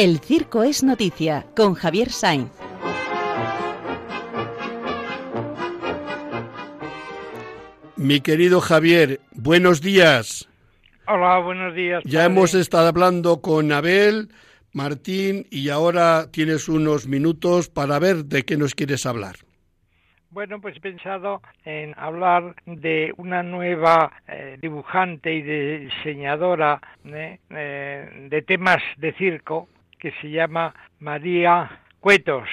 El Circo es Noticia con Javier Sainz. Mi querido Javier, buenos días. Hola, buenos días. Ya hemos estado hablando con Abel, Martín, y ahora tienes unos minutos para ver de qué nos quieres hablar. Bueno, pues he pensado en hablar de una nueva eh, dibujante y diseñadora ¿eh? Eh, de temas de circo que se llama María Cuetos,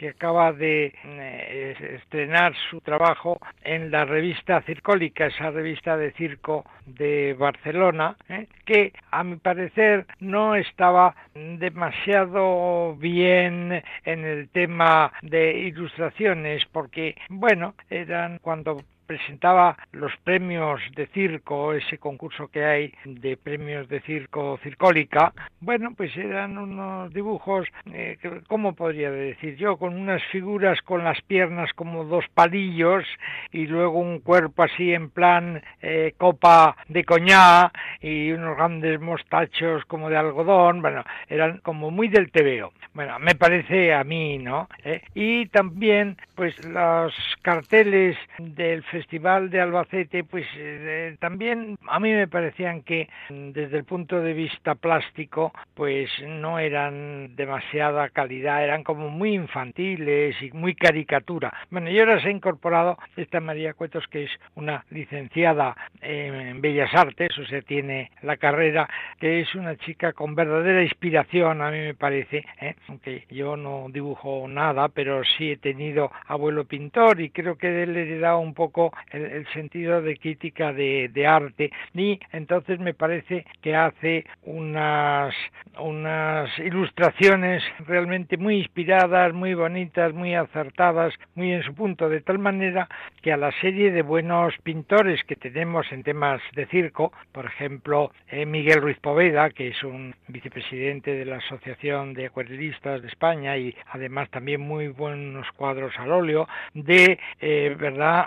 que acaba de eh, estrenar su trabajo en la revista Circólica, esa revista de circo de Barcelona, ¿eh? que a mi parecer no estaba demasiado bien en el tema de ilustraciones, porque, bueno, eran cuando presentaba los premios de circo, ese concurso que hay de premios de circo circólica, bueno, pues eran unos dibujos, eh, ¿cómo podría decir yo? Con unas figuras con las piernas como dos palillos y luego un cuerpo así en plan eh, copa de coñá y unos grandes mostachos como de algodón, bueno, eran como muy del tebeo. Bueno, me parece a mí, ¿no? Eh, y también, pues los carteles del festival Festival de Albacete, pues eh, también a mí me parecían que mm, desde el punto de vista plástico, pues no eran demasiada calidad, eran como muy infantiles y muy caricatura. Bueno, y ahora se ha incorporado esta María Cuetos, que es una licenciada en Bellas Artes, o sea, tiene la carrera, que es una chica con verdadera inspiración, a mí me parece, ¿eh? aunque yo no dibujo nada, pero sí he tenido abuelo pintor y creo que él le da un poco el, sentido de crítica de, arte y entonces me parece que hace unas, unas ilustraciones realmente muy inspiradas, muy bonitas, muy acertadas, muy en su punto, de tal manera que a la serie de buenos pintores que tenemos en temas de circo, por ejemplo, eh, Miguel Ruiz Poveda, que es un vicepresidente de la Asociación de Acuarelistas de España y además también muy buenos cuadros al óleo, de, eh, ¿verdad?,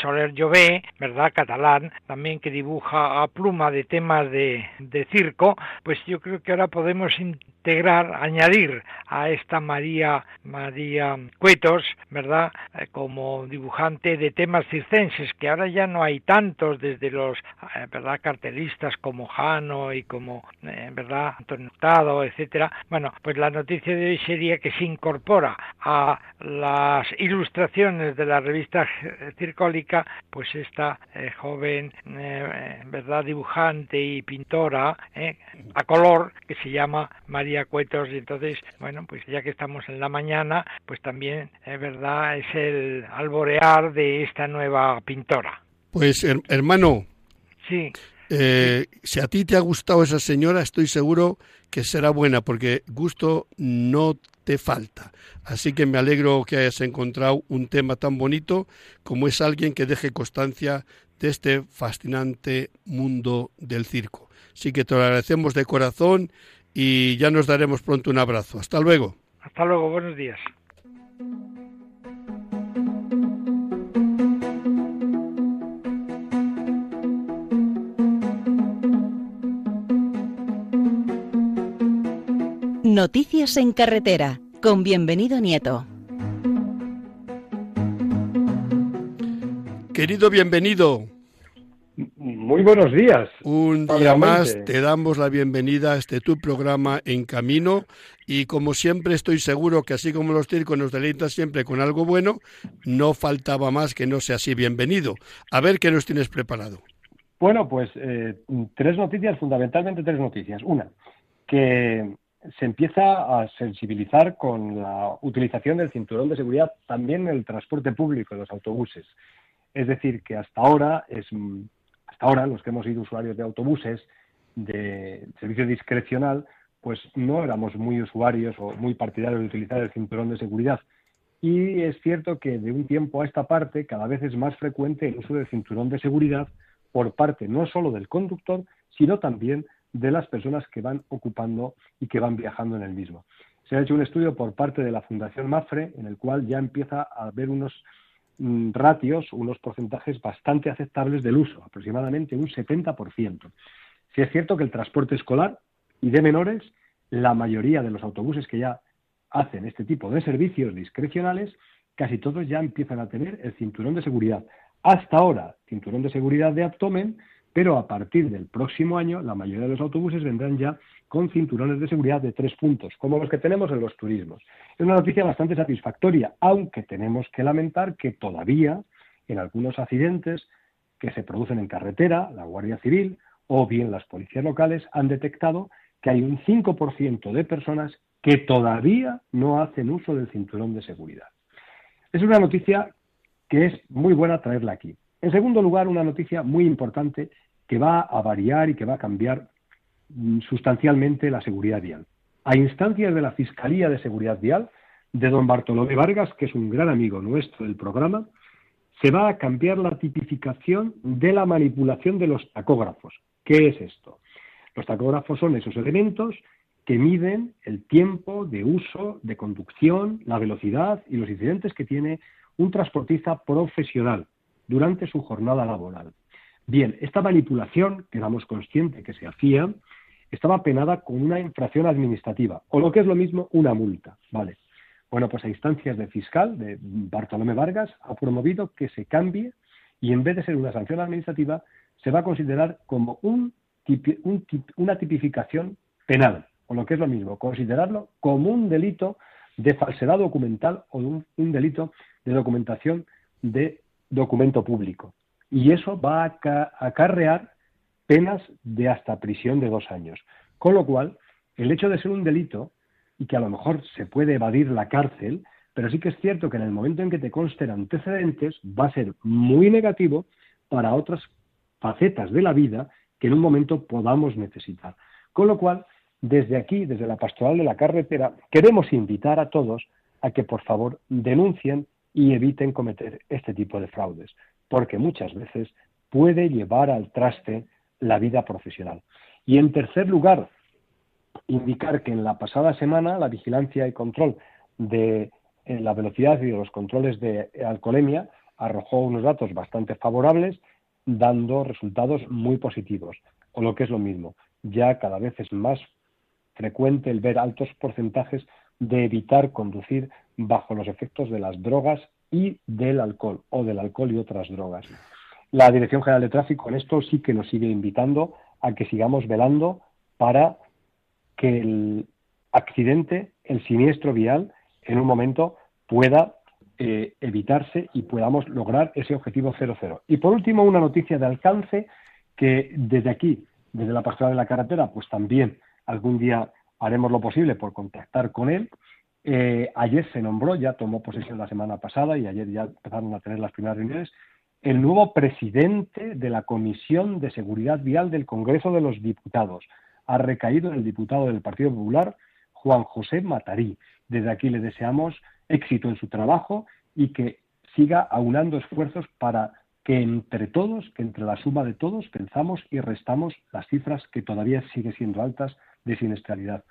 Soler Llobé, ¿verdad? Catalán, también que dibuja a pluma de temas de, de circo, pues yo creo que ahora podemos integrar, añadir a esta María María Cuetos, ¿verdad? Eh, como dibujante de temas circenses, que ahora ya no hay tantos desde los, eh, ¿verdad? cartelistas como Jano y como, eh, ¿verdad? Antonio Hurtado, etcétera. Bueno, pues la noticia de hoy sería que se incorpora a las ilustraciones de la revista Circólica, pues esta joven, ¿verdad? dibujante y pintora a color que se llama María Cuetos y entonces, bueno, pues ya que estamos en la mañana, pues también es verdad, es el alborear de esta nueva pintora. Pues hermano, sí. Eh, si a ti te ha gustado esa señora, estoy seguro que será buena, porque gusto no te falta. Así que me alegro que hayas encontrado un tema tan bonito como es alguien que deje constancia de este fascinante mundo del circo. Así que te lo agradecemos de corazón y ya nos daremos pronto un abrazo. Hasta luego. Hasta luego, buenos días. Noticias en carretera, con bienvenido Nieto. Querido bienvenido, muy buenos días. Un día más te damos la bienvenida a este tu programa En Camino y como siempre estoy seguro que así como los circos nos deleitan siempre con algo bueno, no faltaba más que no sea así bienvenido. A ver qué nos tienes preparado. Bueno, pues eh, tres noticias, fundamentalmente tres noticias. Una, que se empieza a sensibilizar con la utilización del cinturón de seguridad también en el transporte público, en los autobuses. Es decir, que hasta ahora es ahora los que hemos sido usuarios de autobuses de servicio discrecional, pues no éramos muy usuarios o muy partidarios de utilizar el cinturón de seguridad. Y es cierto que de un tiempo a esta parte cada vez es más frecuente el uso del cinturón de seguridad por parte no solo del conductor, sino también de las personas que van ocupando y que van viajando en el mismo. Se ha hecho un estudio por parte de la Fundación MAFRE en el cual ya empieza a haber unos ratios, unos porcentajes bastante aceptables del uso, aproximadamente un 70%. Si es cierto que el transporte escolar y de menores, la mayoría de los autobuses que ya hacen este tipo de servicios discrecionales, casi todos ya empiezan a tener el cinturón de seguridad. Hasta ahora, cinturón de seguridad de abdomen, pero a partir del próximo año, la mayoría de los autobuses vendrán ya con cinturones de seguridad de tres puntos, como los que tenemos en los turismos. Es una noticia bastante satisfactoria, aunque tenemos que lamentar que todavía en algunos accidentes que se producen en carretera, la Guardia Civil o bien las policías locales han detectado que hay un 5% de personas que todavía no hacen uso del cinturón de seguridad. Es una noticia que es muy buena traerla aquí. En segundo lugar, una noticia muy importante que va a variar y que va a cambiar sustancialmente la seguridad vial. A instancias de la Fiscalía de Seguridad Vial, de don Bartolomé Vargas, que es un gran amigo nuestro del programa, se va a cambiar la tipificación de la manipulación de los tacógrafos. ¿Qué es esto? Los tacógrafos son esos elementos que miden el tiempo de uso, de conducción, la velocidad y los incidentes que tiene un transportista profesional durante su jornada laboral. Bien, esta manipulación, que éramos conscientes que se hacía, estaba penada con una infracción administrativa, o lo que es lo mismo, una multa. Vale. Bueno, pues a instancias de fiscal, de Bartolomé Vargas, ha promovido que se cambie y en vez de ser una sanción administrativa, se va a considerar como un, una tipificación penal, o lo que es lo mismo, considerarlo como un delito de falsedad documental o un, un delito de documentación de documento público. Y eso va a acarrear penas de hasta prisión de dos años. Con lo cual, el hecho de ser un delito y que a lo mejor se puede evadir la cárcel, pero sí que es cierto que en el momento en que te consten antecedentes va a ser muy negativo para otras facetas de la vida que en un momento podamos necesitar. Con lo cual, desde aquí, desde la pastoral de la carretera, queremos invitar a todos a que por favor denuncien y eviten cometer este tipo de fraudes, porque muchas veces puede llevar al traste la vida profesional. Y en tercer lugar, indicar que en la pasada semana la vigilancia y control de eh, la velocidad y de los controles de alcoholemia arrojó unos datos bastante favorables, dando resultados muy positivos. O lo que es lo mismo, ya cada vez es más frecuente el ver altos porcentajes de evitar conducir bajo los efectos de las drogas y del alcohol, o del alcohol y otras drogas. La Dirección General de Tráfico en esto sí que nos sigue invitando a que sigamos velando para que el accidente, el siniestro vial, en un momento pueda eh, evitarse y podamos lograr ese objetivo 00. Y por último, una noticia de alcance que desde aquí, desde la pastoral de la carretera, pues también algún día haremos lo posible por contactar con él. Eh, ayer se nombró, ya tomó posesión la semana pasada y ayer ya empezaron a tener las primeras reuniones, el nuevo presidente de la Comisión de Seguridad Vial del Congreso de los Diputados, ha recaído en el diputado del Partido Popular, Juan José Matarí. Desde aquí le deseamos éxito en su trabajo y que siga aunando esfuerzos para que entre todos, que entre la suma de todos, pensamos y restamos las cifras que todavía siguen siendo altas de siniestralidad.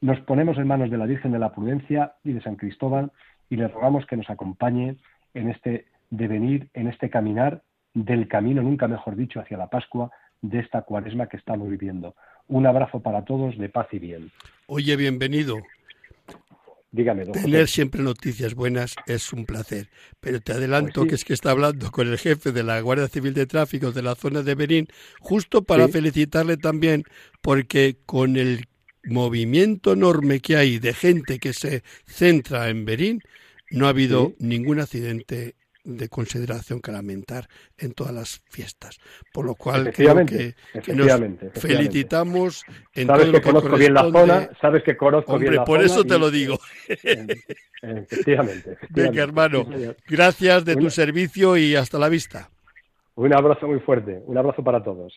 Nos ponemos en manos de la Virgen de la Prudencia y de San Cristóbal y le rogamos que nos acompañe en este devenir, en este caminar del camino, nunca mejor dicho, hacia la Pascua de esta cuaresma que estamos viviendo. Un abrazo para todos de paz y bien. Oye, bienvenido. Dígame, Tener siempre noticias buenas es un placer, pero te adelanto pues que es que está hablando con el jefe de la Guardia Civil de Tráfico de la zona de Berín, justo para felicitarle también, porque con el movimiento enorme que hay de gente que se centra en Berín, no ha habido ningún accidente de consideración que lamentar en todas las fiestas. Por lo cual creo que, nos felicitamos en sabes que, conozco bien la zona, sabes que conozco bien la por eso te lo digo. [LAUGHS] Efectivamente. [LAUGHS] Venga, hermano, gracias de tu servicio y hasta la vista. Un abrazo muy fuerte, un abrazo para todos.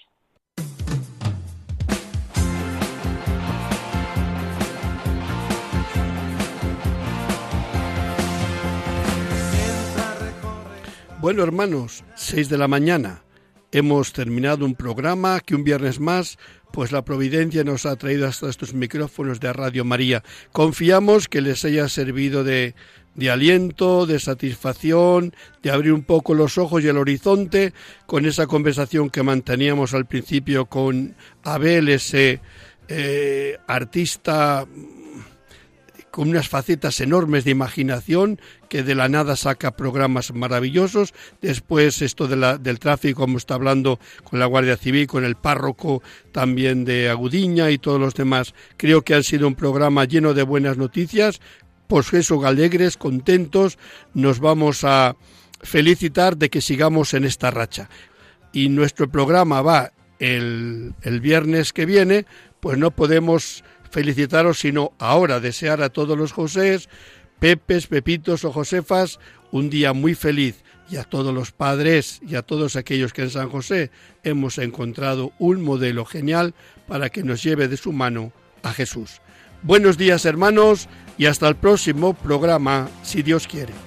Bueno, hermanos, seis de la mañana. Hemos terminado un programa que un viernes más, pues la providencia nos ha traído hasta estos micrófonos de Radio María. Confiamos que les haya servido de, de aliento, de satisfacción, de abrir un poco los ojos y el horizonte con esa conversación que manteníamos al principio con Abel, ese eh, artista con unas facetas enormes de imaginación, que de la nada saca programas maravillosos. Después esto del tráfico, como está hablando con la Guardia Civil, con el párroco también de Agudiña y todos los demás. Creo que han sido un programa lleno de buenas noticias. Pues eso, alegres, contentos, nos vamos a felicitar de que sigamos en esta racha. Y nuestro programa va el, el viernes que viene, pues no podemos felicitaros, sino ahora desear a todos los Josés, Pepes, Pepitos o Josefas un día muy feliz y a todos los padres y a todos aquellos que en San José hemos encontrado un modelo genial para que nos lleve de su mano a Jesús. Buenos días hermanos y hasta el próximo programa, si Dios quiere.